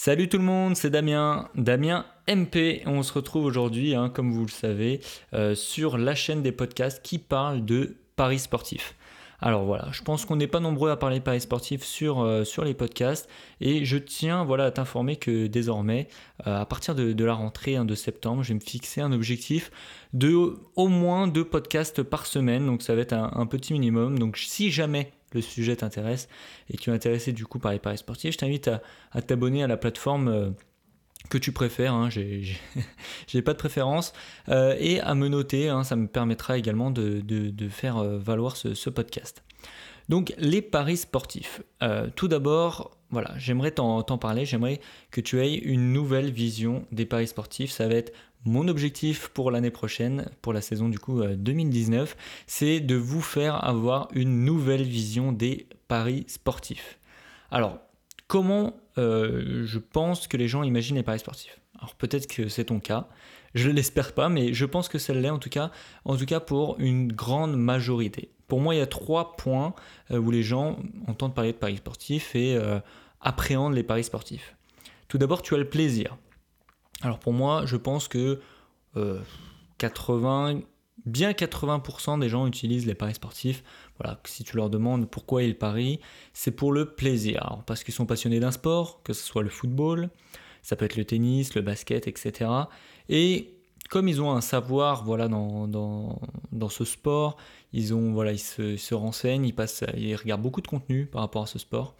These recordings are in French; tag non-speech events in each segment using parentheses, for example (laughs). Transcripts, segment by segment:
Salut tout le monde, c'est Damien, Damien MP. On se retrouve aujourd'hui, hein, comme vous le savez, euh, sur la chaîne des podcasts qui parle de paris sportifs. Alors voilà, je pense qu'on n'est pas nombreux à parler paris sportifs sur, euh, sur les podcasts et je tiens voilà, à t'informer que désormais, euh, à partir de, la rentrée hein, de septembre, je vais me fixer un objectif de au moins deux podcasts par semaine, donc ça va être un, petit minimum. Donc si jamais le sujet t'intéresse et que tu es intéressé du coup par les paris sportifs, je t'invite à, t'abonner à la plateforme. Euh, que tu préfères, hein, (laughs) j'ai pas de préférence, euh, et à me noter, hein, ça me permettra également de, faire euh, valoir ce, podcast. Donc les paris sportifs. Euh, tout d'abord, voilà, j'aimerais t'en parler, j'aimerais que tu aies une nouvelle vision des paris sportifs. Ça va être mon objectif pour l'année prochaine, pour la saison du coup 2019, c'est de vous faire avoir une nouvelle vision des paris sportifs. Alors, comment euh, je pense que les gens imaginent les paris sportifs. Alors peut-être que c'est ton cas, je l'espère pas, mais je pense que ça l'est en tout cas, en tout cas pour une grande majorité. Pour moi, il y a trois points euh, où les gens entendent parler de paris sportifs et euh, appréhendent les paris sportifs. Tout d'abord, tu as le plaisir. Alors pour moi, je pense que 80, bien 80% des gens utilisent les paris sportifs. Voilà, si tu leur demandes pourquoi ils parient, c'est pour le plaisir. parce qu'ils sont passionnés d'un sport, que ce soit le football, ça peut être le tennis, le basket, etc. Et comme ils ont un savoir voilà, dans, dans, ce sport, ils, ont, voilà, ils, se, renseignent, ils, passent, ils regardent beaucoup de contenu par rapport à ce sport.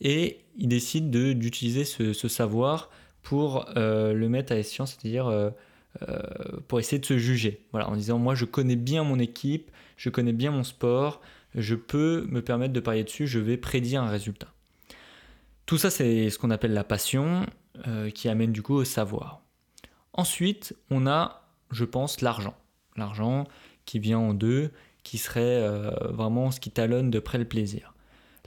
Et ils décident d'utiliser ce, savoir pour euh, le mettre à escient, c'est-à-dire euh, pour essayer de se juger. Voilà, en disant moi je connais bien mon équipe, je connais bien mon sport, je peux me permettre de parier dessus, je vais prédire un résultat. Tout ça c'est ce qu'on appelle la passion euh, qui amène du coup au savoir. Ensuite, on a, je pense, l'argent. L'argent qui vient en deux, qui serait euh, vraiment ce qui talonne de près le plaisir.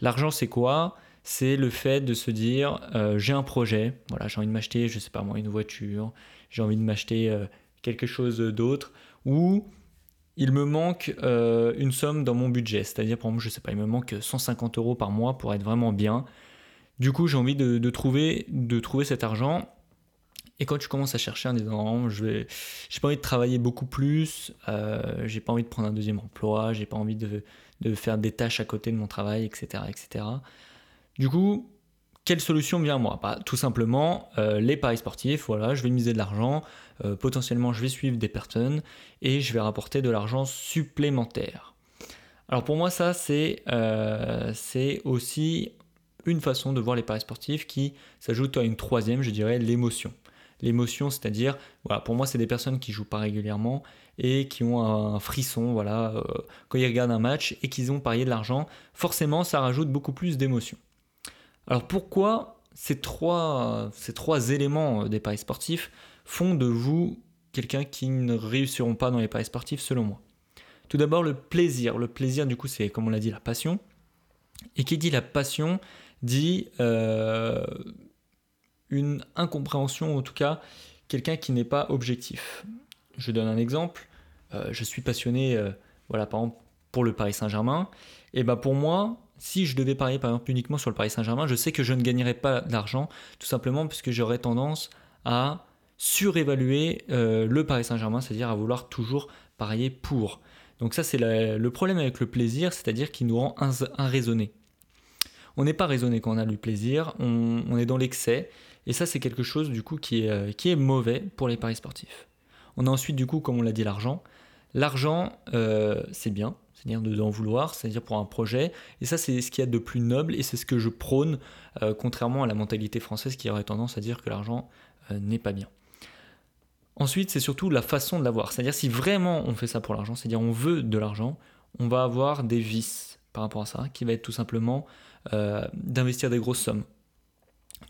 L'argent c'est quoi? C'est le fait de se dire euh, j'ai un projet, voilà, j'ai envie de m'acheter, je sais pas moi, une voiture, j'ai envie de m'acheter euh, quelque chose d'autre, ou il me manque euh, une somme dans mon budget, c'est-à-dire par exemple, je sais pas, il me manque 150 euros par mois pour être vraiment bien. Du coup, j'ai envie de, trouver, de trouver cet argent. Et quand tu commences à chercher en disant je vais, j'ai pas envie de travailler beaucoup plus, j'ai pas envie de prendre un deuxième emploi, j'ai pas envie de, de, faire des tâches à côté de mon travail, etc., etc. Du coup, quelle solution vient à moi? Bah, Tout simplement, euh, les paris sportifs, voilà, je vais miser de l'argent, euh, potentiellement je vais suivre des personnes et je vais rapporter de l'argent supplémentaire. Alors pour moi, ça, c'est euh, aussi une façon de voir les paris sportifs qui s'ajoute à une troisième, je dirais, l'émotion. L'émotion, c'est-à-dire, pour moi, c'est des personnes qui jouent pas régulièrement et qui ont un frisson, voilà, quand ils regardent un match et qu'ils ont parié de l'argent, forcément, ça rajoute beaucoup plus d'émotion. Alors pourquoi ces trois, ces trois éléments euh, des paris sportifs font de vous quelqu'un qui ne réussiront pas dans les paris sportifs selon moi? Tout d'abord le plaisir. Le plaisir du coup c'est comme on l'a dit la passion. Et qui dit la passion dit euh, une incompréhension, en tout cas quelqu'un qui n'est pas objectif. Je donne un exemple. Euh, je suis passionné, voilà, par exemple, pour le Paris Saint-Germain. Et ben pour moi, si je devais parier par exemple uniquement sur le Paris Saint-Germain, je sais que je ne gagnerais pas d'argent, tout simplement puisque j'aurais tendance à surévaluer euh, le Paris Saint-Germain, c'est-à-dire à vouloir toujours parier pour. Donc ça c'est le problème avec le plaisir, c'est-à-dire qu'il nous rend irraisonnés. On n'est pas raisonné quand on a du plaisir, on, est dans l'excès, et ça c'est quelque chose du coup qui est, euh, qui est mauvais pour les paris sportifs. On a ensuite du coup, comme on l'a dit, l'argent. L'argent, euh, c'est bien, c'est-à-dire d'en vouloir, c'est-à-dire pour un projet. Et ça, c'est ce qu'il y a de plus noble et c'est ce que je prône, euh, contrairement à la mentalité française qui aurait tendance à dire que l'argent euh, n'est pas bien. Ensuite, c'est surtout la façon de l'avoir. C'est-à-dire si vraiment on fait ça pour l'argent, c'est-à-dire on veut de l'argent, on va avoir des vices par rapport à ça, qui va être tout simplement euh, d'investir des grosses sommes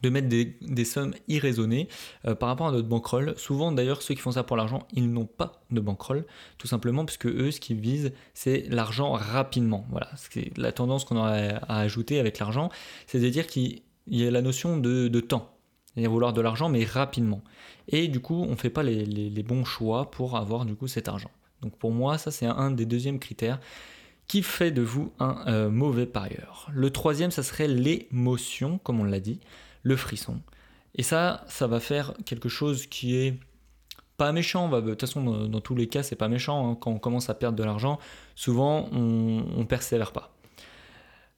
de mettre des, sommes irraisonnées euh, par rapport à notre bankroll. Souvent d'ailleurs ceux qui font ça pour l'argent, ils n'ont pas de bankroll, tout simplement puisque eux ce qu'ils visent c'est l'argent rapidement. Voilà, c'est la tendance qu'on aurait à ajouter avec l'argent, c'est à dire qu'il y a la notion de, temps. Il y a vouloir de l'argent mais rapidement. Et du coup on ne fait pas les, bons choix pour avoir du coup cet argent. Donc pour moi ça c'est un des deuxièmes critères qui fait de vous un euh, mauvais parieur. Le troisième, ça serait l'émotion, comme on l'a dit le frisson. Et ça, ça va faire quelque chose qui est pas méchant. De toute façon, dans, tous les cas, c'est pas méchant. Hein. Quand on commence à perdre de l'argent, souvent, on, on persévère pas.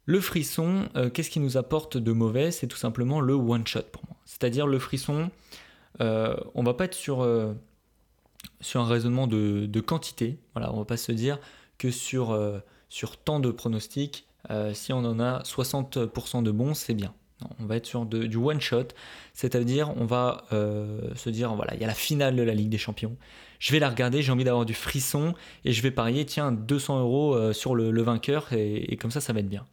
Le frisson, euh, qu'est-ce qui nous apporte de mauvais? C'est tout simplement le one shot pour moi. C'est-à-dire le frisson, euh, on va pas être sur, euh, sur un raisonnement de, quantité. Voilà, on va pas se dire que sur, sur tant de pronostics, si on en a 60% de bons, c'est bien. On va être sur du one shot, c'est-à-dire on va se dire voilà, il y a la finale de la Ligue des Champions. Je vais la regarder, j'ai envie d'avoir du frisson et je vais parier tiens 200 euros sur le, vainqueur et comme ça, ça va être bien.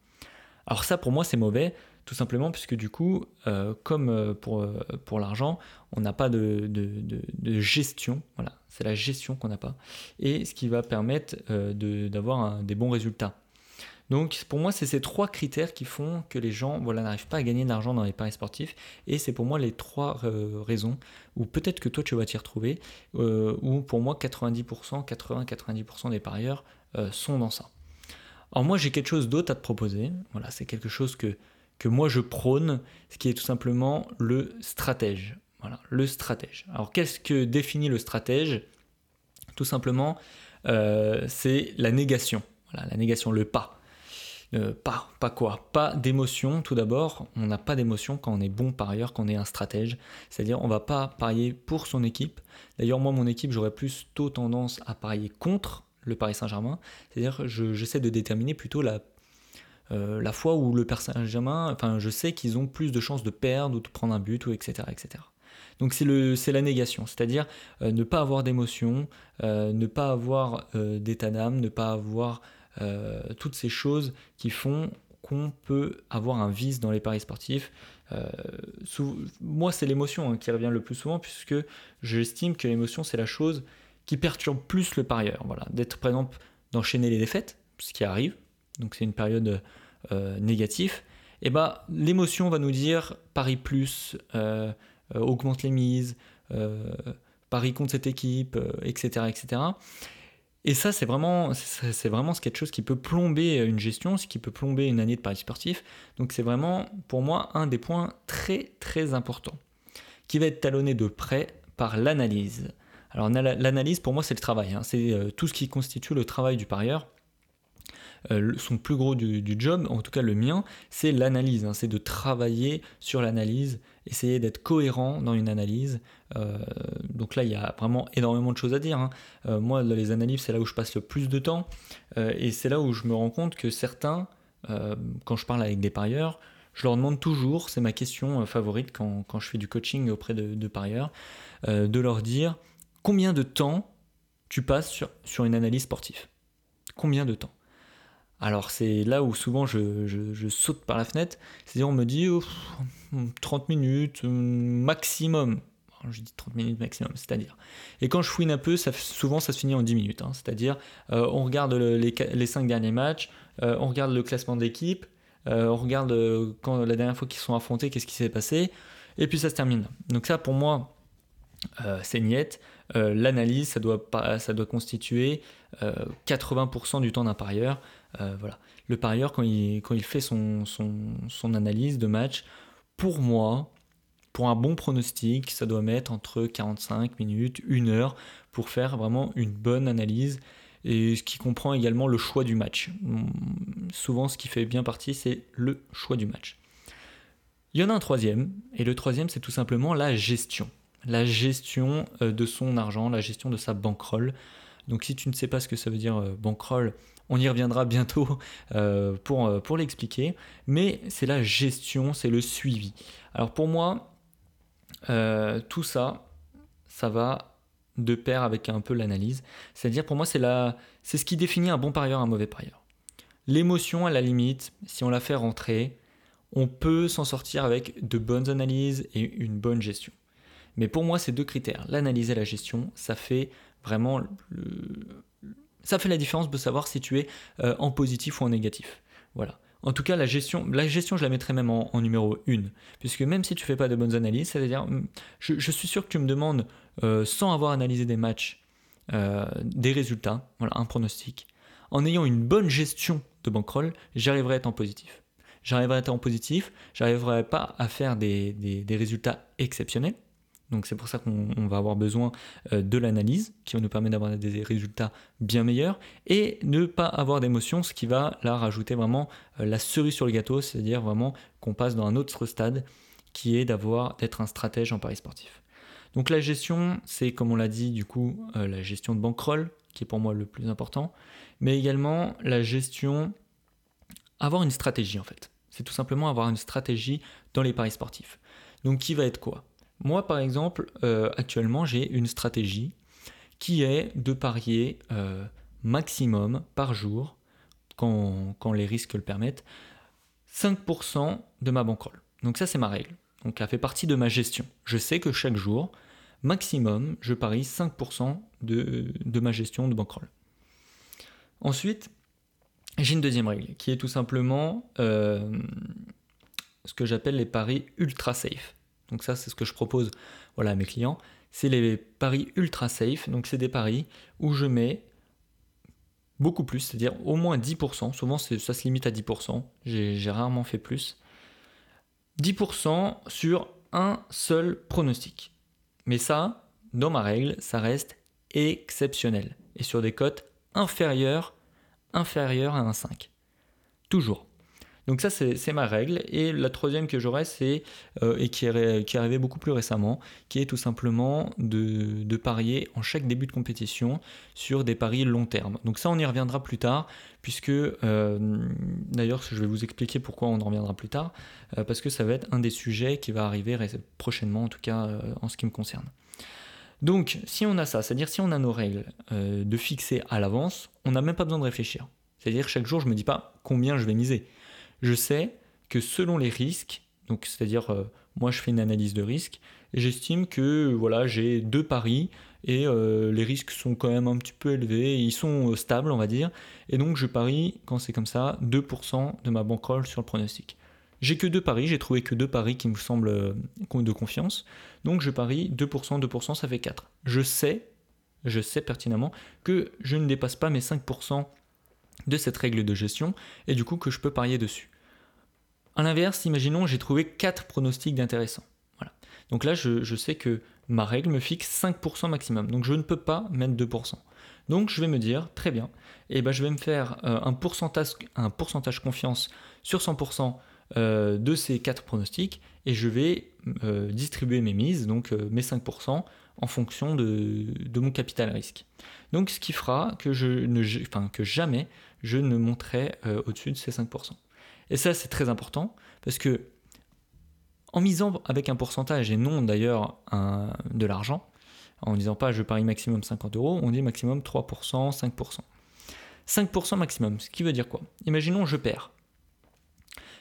Alors ça, pour moi, c'est mauvais, tout simplement puisque du coup, euh, comme euh, pour, euh, l'argent, on n'a pas de, de, gestion. Voilà, c'est la gestion qu'on n'a pas. Et ce qui va permettre d'avoir des bons résultats. Donc pour moi, c'est ces trois critères qui font que les gens voilà, n'arrivent pas à gagner de l'argent dans les paris sportifs. Et c'est pour moi les trois raisons, ou peut-être que toi tu vas t'y retrouver, où pour moi 90%, 80-90% des parieurs sont dans ça. Alors moi j'ai quelque chose d'autre à te proposer. Voilà, c'est quelque chose que, que moi je prône, ce qui est tout simplement le stratège. Voilà, le stratège. Alors qu'est-ce que définit le stratège? Tout simplement, euh, c'est la négation. Voilà, la négation, le pas. Euh, pas, pas quoi Pas d'émotion tout d'abord. On n'a pas d'émotion quand on est bon parieur, quand on est un stratège. C'est-à-dire on va pas parier pour son équipe. D'ailleurs moi mon équipe j'aurais plutôt tendance à parier contre le Paris Saint-Germain. C'est-à-dire j'essaie de déterminer plutôt la, euh, la fois où le Paris Saint-Germain, enfin je sais qu'ils ont plus de chances de perdre ou de prendre un but, ou etc. etc. Donc c'est la négation, c'est-à-dire euh, ne pas avoir d'émotion, ne pas avoir d'état d'âme, ne pas avoir toutes ces choses qui font qu'on peut avoir un vice dans les paris sportifs. moi, c'est l'émotion hein, qui revient le plus souvent, puisque j'estime que l'émotion, c'est la chose qui perturbe plus le parieur. Voilà, d'être par exemple d'enchaîner les défaites, ce qui arrive, donc c'est une période euh, négative. Et eh bah ben, l'émotion va nous dire parie plus, euh, euh, augmente les mises, parie contre cette équipe, etc., etc. Et ça, c'est vraiment, quelque chose qui peut plomber une gestion, ce qui peut plomber une année de paris sportif. Donc c'est vraiment, pour moi, un des points très très importants, qui va être talonné de près par l'analyse. Alors l'analyse, pour moi, c'est le travail. Hein. C'est euh, tout ce qui constitue le travail du parieur. Euh, son plus gros du, job, en tout cas le mien, c'est l'analyse. Hein. C'est de travailler sur l'analyse, essayer d'être cohérent dans une analyse. Euh, donc là, il y a vraiment énormément de choses à dire. Hein. moi, les analyses, c'est là où je passe le plus de temps. et c'est là où je me rends compte que certains, quand je parle avec des parieurs, je leur demande toujours, c'est ma question favorite quand, je fais du coaching auprès de, de parieurs, de leur dire combien de temps tu passes sur, sur une analyse sportive Combien de temps? Alors c'est là où souvent je, saute par la fenêtre, c'est-à-dire on me dit 30 minutes maximum. je dis 30 minutes maximum, c'est-à-dire. Et quand je fouine un peu, souvent ça se finit en 10 minutes. Hein. c'est-à-dire euh, on regarde les, les 5 derniers matchs, euh, on regarde le classement d'équipe, euh, on regarde quand la dernière fois qu'ils sont affrontés, qu'est-ce qui s'est passé, et puis ça se termine. Donc ça pour moi, c'est niette. Euh, l'analyse, ça doit, ça doit constituer 80% euh, du temps d'un parieur. Euh, voilà. Le parieur, quand il, fait son, analyse de match, pour moi, pour un bon pronostic, ça doit mettre entre 45 minutes, 1 heure pour faire vraiment une bonne analyse et ce qui comprend également le choix du match. Hum, souvent, ce qui fait bien partie, c'est le choix du match. Il y en a un troisième, et le troisième, c'est tout simplement la gestion la gestion euh, de son argent, la gestion de sa bankroll. Donc si tu ne sais pas ce que ça veut dire euh, bankroll, on y reviendra bientôt euh, pour, pour l'expliquer. Mais c'est la gestion, c'est le suivi. Alors pour moi, tout ça, ça va de pair avec un peu l'analyse. C'est-à-dire pour moi, c'est, c'est ce qui définit un bon parieur, un mauvais parieur. L'émotion, à la limite, si on la fait rentrer, on peut s'en sortir avec de bonnes analyses et une bonne gestion. Mais pour moi, ces deux critères, l'analyse et la gestion, ça fait vraiment ça fait la différence de savoir si tu es euh, en positif ou en négatif. Voilà. En tout cas, la gestion, la gestion, je la mettrais même en, numéro 1. Puisque même si tu fais pas de bonnes analyses, c'est-à-dire, hum, je, suis sûr que tu me demandes, euh, sans avoir analysé des matchs, euh, des résultats, voilà, un pronostic. En ayant une bonne gestion de bankroll, j'arriverai à être en positif. j'arriverai à être en positif, j'arriverai pas à faire des, des, résultats exceptionnels. Donc c'est pour ça qu'on va avoir besoin euh, de l'analyse qui va nous permettre d'avoir des résultats bien meilleurs et ne pas avoir d'émotion, ce qui va là rajouter vraiment euh, la cerise sur le gâteau, c'est-à-dire vraiment qu'on passe dans un autre stade qui est d'avoir d'être un stratège en paris sportif. Donc la gestion, c'est comme on l'a dit du coup euh, la gestion de bankroll qui est pour moi le plus important, mais également la gestion, avoir une stratégie en fait. C'est tout simplement avoir une stratégie dans les paris sportifs. Donc qui va être quoi? Moi par exemple, euh, actuellement j'ai une stratégie qui est de parier euh, maximum par jour, quand, les risques le permettent, 5% de ma bankroll. Donc ça c'est ma règle. Donc ça fait partie de ma gestion. Je sais que chaque jour, maximum, je parie 5% de, de, ma gestion de bankroll. Ensuite, j'ai une deuxième règle qui est tout simplement euh, ce que j'appelle les paris ultra safe. Donc ça, c'est ce que je propose voilà, à mes clients. C'est les paris ultra safe. Donc c'est des paris où je mets beaucoup plus, c'est-à-dire au moins 10%. Souvent, ça se limite à 10%. J'ai rarement fait plus. 10% sur un seul pronostic. Mais ça, dans ma règle, ça reste exceptionnel. Et sur des cotes inférieures, inférieures à 1,5. Toujours. Donc ça, c'est ma règle. Et la troisième que j'aurais, c'est, euh, et qui est, qui est arrivée beaucoup plus récemment, qui est tout simplement de, parier en chaque début de compétition sur des paris long terme. Donc ça, on y reviendra plus tard, puisque, euh, d'ailleurs, je vais vous expliquer pourquoi on en reviendra plus tard, euh, parce que ça va être un des sujets qui va arriver prochainement, en tout cas en ce qui me concerne. Donc, si on a ça, c'est-à-dire si on a nos règles de fixer à l'avance, on n'a même pas besoin de réfléchir. C'est-à-dire chaque jour, je ne me dis pas combien je vais miser je sais que selon les risques, c'est-à-dire euh, moi je fais une analyse de risque, j'estime que voilà j'ai deux paris et euh, les risques sont quand même un petit peu élevés, ils sont euh, stables on va dire, et donc je parie quand c'est comme ça 2% de ma bankroll sur le pronostic. J'ai que deux paris, j'ai trouvé que deux paris qui me semblent de confiance, donc je parie 2%, 2% ça fait 4. Je sais, je sais pertinemment que je ne dépasse pas mes 5% de cette règle de gestion et du coup que je peux parier dessus. A l'inverse, imaginons j'ai trouvé 4 pronostics d'intéressants. Voilà. Donc là, je, sais que ma règle me fixe 5% maximum. Donc je ne peux pas mettre 2%. Donc je vais me dire, très bien, et eh ben, je vais me faire euh, un, pourcentage, confiance sur 100% euh, de ces 4 pronostics et je vais euh, distribuer mes mises, donc mes 5% en fonction de, mon capital risque. Donc ce qui fera que, je ne, enfin, que jamais je ne monterai au-dessus de ces 5%. Et ça, c'est très important parce que en misant avec un pourcentage et non d'ailleurs de l'argent, en disant pas je parie maximum 50 euros, on dit maximum 3%, 5%. 5% maximum, ce qui veut dire quoi? Imaginons je perds.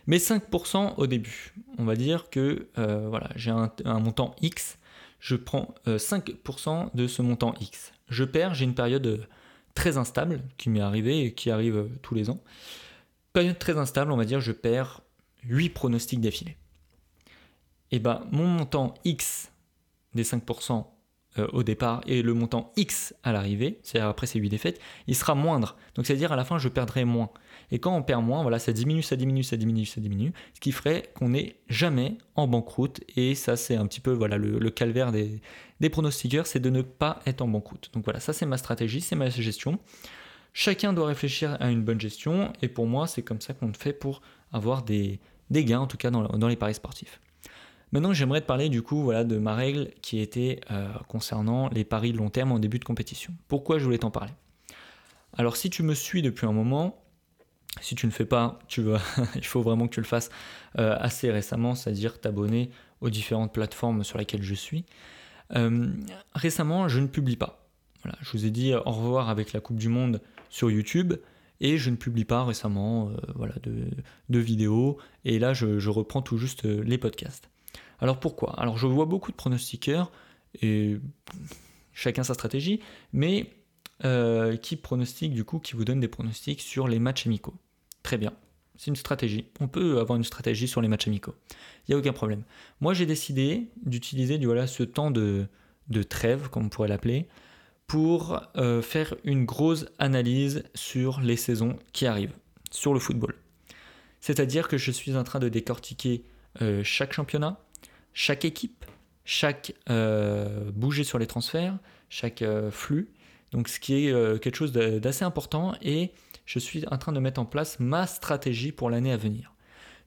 Mais 5% au début. On va dire que euh, voilà, j'ai un, montant X, je prends 5% euh, de ce montant X. Je perds, j'ai une période euh, très instable qui m'est arrivée et qui arrive tous les ans. Période très instable, on va dire, je perds 8 pronostics d'affilée. Et eh ben mon montant X des 5% euh, au départ et le montant X à l'arrivée, c'est-à-dire après ces 8 défaites, il sera moindre. Donc c'est-à-dire à la fin je perdrai moins. Et quand on perd moins, voilà, ça diminue, ça diminue, ça diminue, ça diminue, ce qui ferait qu'on n'est jamais en banqueroute. Et ça c'est un petit peu voilà le, calvaire des, des pronostiqueurs, c'est de ne pas être en banqueroute. Donc voilà, ça c'est ma stratégie, c'est ma gestion. Chacun doit réfléchir à une bonne gestion et pour moi c'est comme ça qu'on fait pour avoir des, gains en tout cas dans, les paris sportifs. Maintenant j'aimerais te parler du coup voilà, de ma règle qui était euh, concernant les paris long terme en début de compétition. Pourquoi je voulais t'en parler? Alors si tu me suis depuis un moment, si tu ne fais pas, tu (laughs) il faut vraiment que tu le fasses euh, assez récemment, c'est-à-dire t'abonner aux différentes plateformes sur lesquelles je suis. Euh, récemment, je ne publie pas. Voilà, je vous ai dit au revoir avec la Coupe du Monde sur YouTube et je ne publie pas récemment euh, voilà, de, vidéos et là je, reprends tout juste les podcasts. Alors pourquoi? Alors je vois beaucoup de pronostiqueurs et chacun sa stratégie, mais euh, qui pronostiquent du coup, qui vous donnent des pronostics sur les matchs amicaux. Très bien, c'est une stratégie. On peut avoir une stratégie sur les matchs amicaux. Il n'y a aucun problème. Moi j'ai décidé d'utiliser voilà, ce temps de, de trêve, comme on pourrait l'appeler, pour euh, faire une grosse analyse sur les saisons qui arrivent, sur le football. C'est-à-dire que je suis en train de décortiquer euh, chaque championnat, chaque équipe, chaque euh, bouger sur les transferts, chaque flux. Donc ce qui est quelque chose d'assez important et je suis en train de mettre en place ma stratégie pour l'année à venir.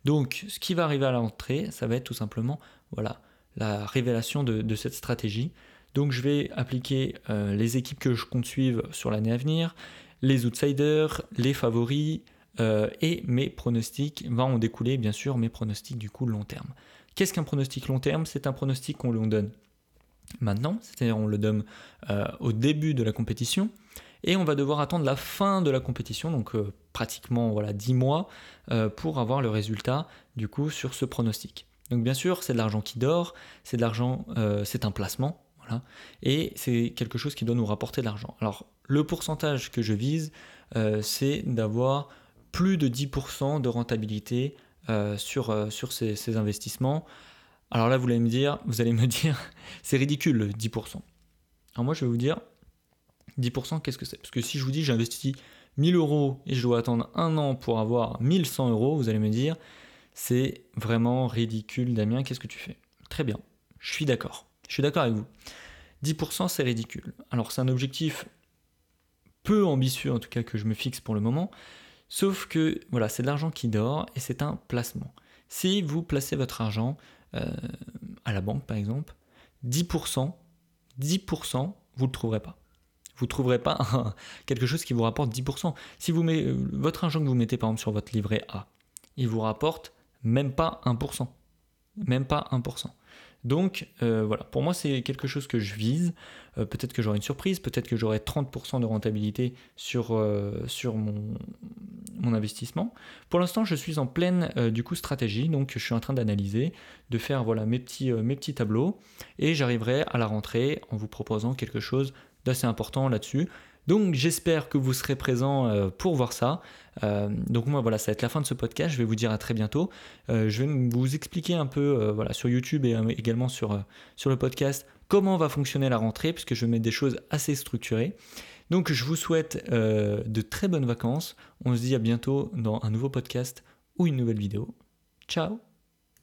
Donc ce qui va arriver à l'entrée, ça va être tout simplement voilà, la révélation de, cette stratégie. Donc je vais appliquer les équipes que je compte suivre sur l'année à venir, les outsiders, les favoris, euh, et mes pronostics vont en découler bien sûr mes pronostics du coup long terme. Qu'est-ce qu'un pronostic long terme? C'est un pronostic qu'on donne maintenant, c'est-à-dire on le donne euh, au début de la compétition et on va devoir attendre la fin de la compétition, donc euh, pratiquement voilà 10 mois, pour avoir le résultat du coup sur ce pronostic. Donc bien sûr, c'est de l'argent qui dort, c'est de l'argent, c'est un placement, voilà, et c'est quelque chose qui doit nous rapporter de l'argent. Alors le pourcentage que je vise, c'est d'avoir plus de 10% de rentabilité euh, sur, euh, sur ces, investissements. Alors là, vous allez me dire, vous allez me (laughs) dire, c'est ridicule 10%. Alors moi, je vais vous dire, 10%, qu'est-ce que c'est? Parce que si je vous dis j'investis 1000 euros et je dois attendre un an pour avoir 1100 euros, vous allez me dire, c'est vraiment ridicule, Damien, qu'est-ce que tu fais? Très bien, je suis d'accord. Je suis d'accord avec vous. 10% c'est ridicule. Alors c'est un objectif peu ambitieux en tout cas que je me fixe pour le moment, Sauf que voilà, c'est de l'argent qui dort et c'est un placement. Si vous placez votre argent euh, à la banque par exemple, 10%, 10%, vous ne le trouverez pas. Vous ne trouverez pas (laughs) quelque chose qui vous rapporte 10%. Si vous mettez euh, votre argent que vous mettez par exemple sur votre livret A, il vous rapporte même pas 1%. Même pas 1%. Donc euh, voilà, pour moi c'est quelque chose que je vise. Euh, peut-être que j'aurai une surprise, peut-être que j'aurai 30% de rentabilité sur, euh, mon, investissement. Pour l'instant je suis en pleine du coup stratégie, donc je suis en train d'analyser, de faire voilà mes petits tableaux et j'arriverai à la rentrée en vous proposant quelque chose d'assez important là-dessus. Donc j'espère que vous serez présents euh, pour voir ça. Euh, donc moi voilà, ça va être la fin de ce podcast. Je vais vous dire à très bientôt. Euh, je vais vous expliquer un peu sur YouTube et également sur, sur le podcast comment va fonctionner la rentrée, puisque je mettre des choses assez structurées. Donc je vous souhaite de très bonnes vacances. On se dit à bientôt dans un nouveau podcast ou une nouvelle vidéo. Ciao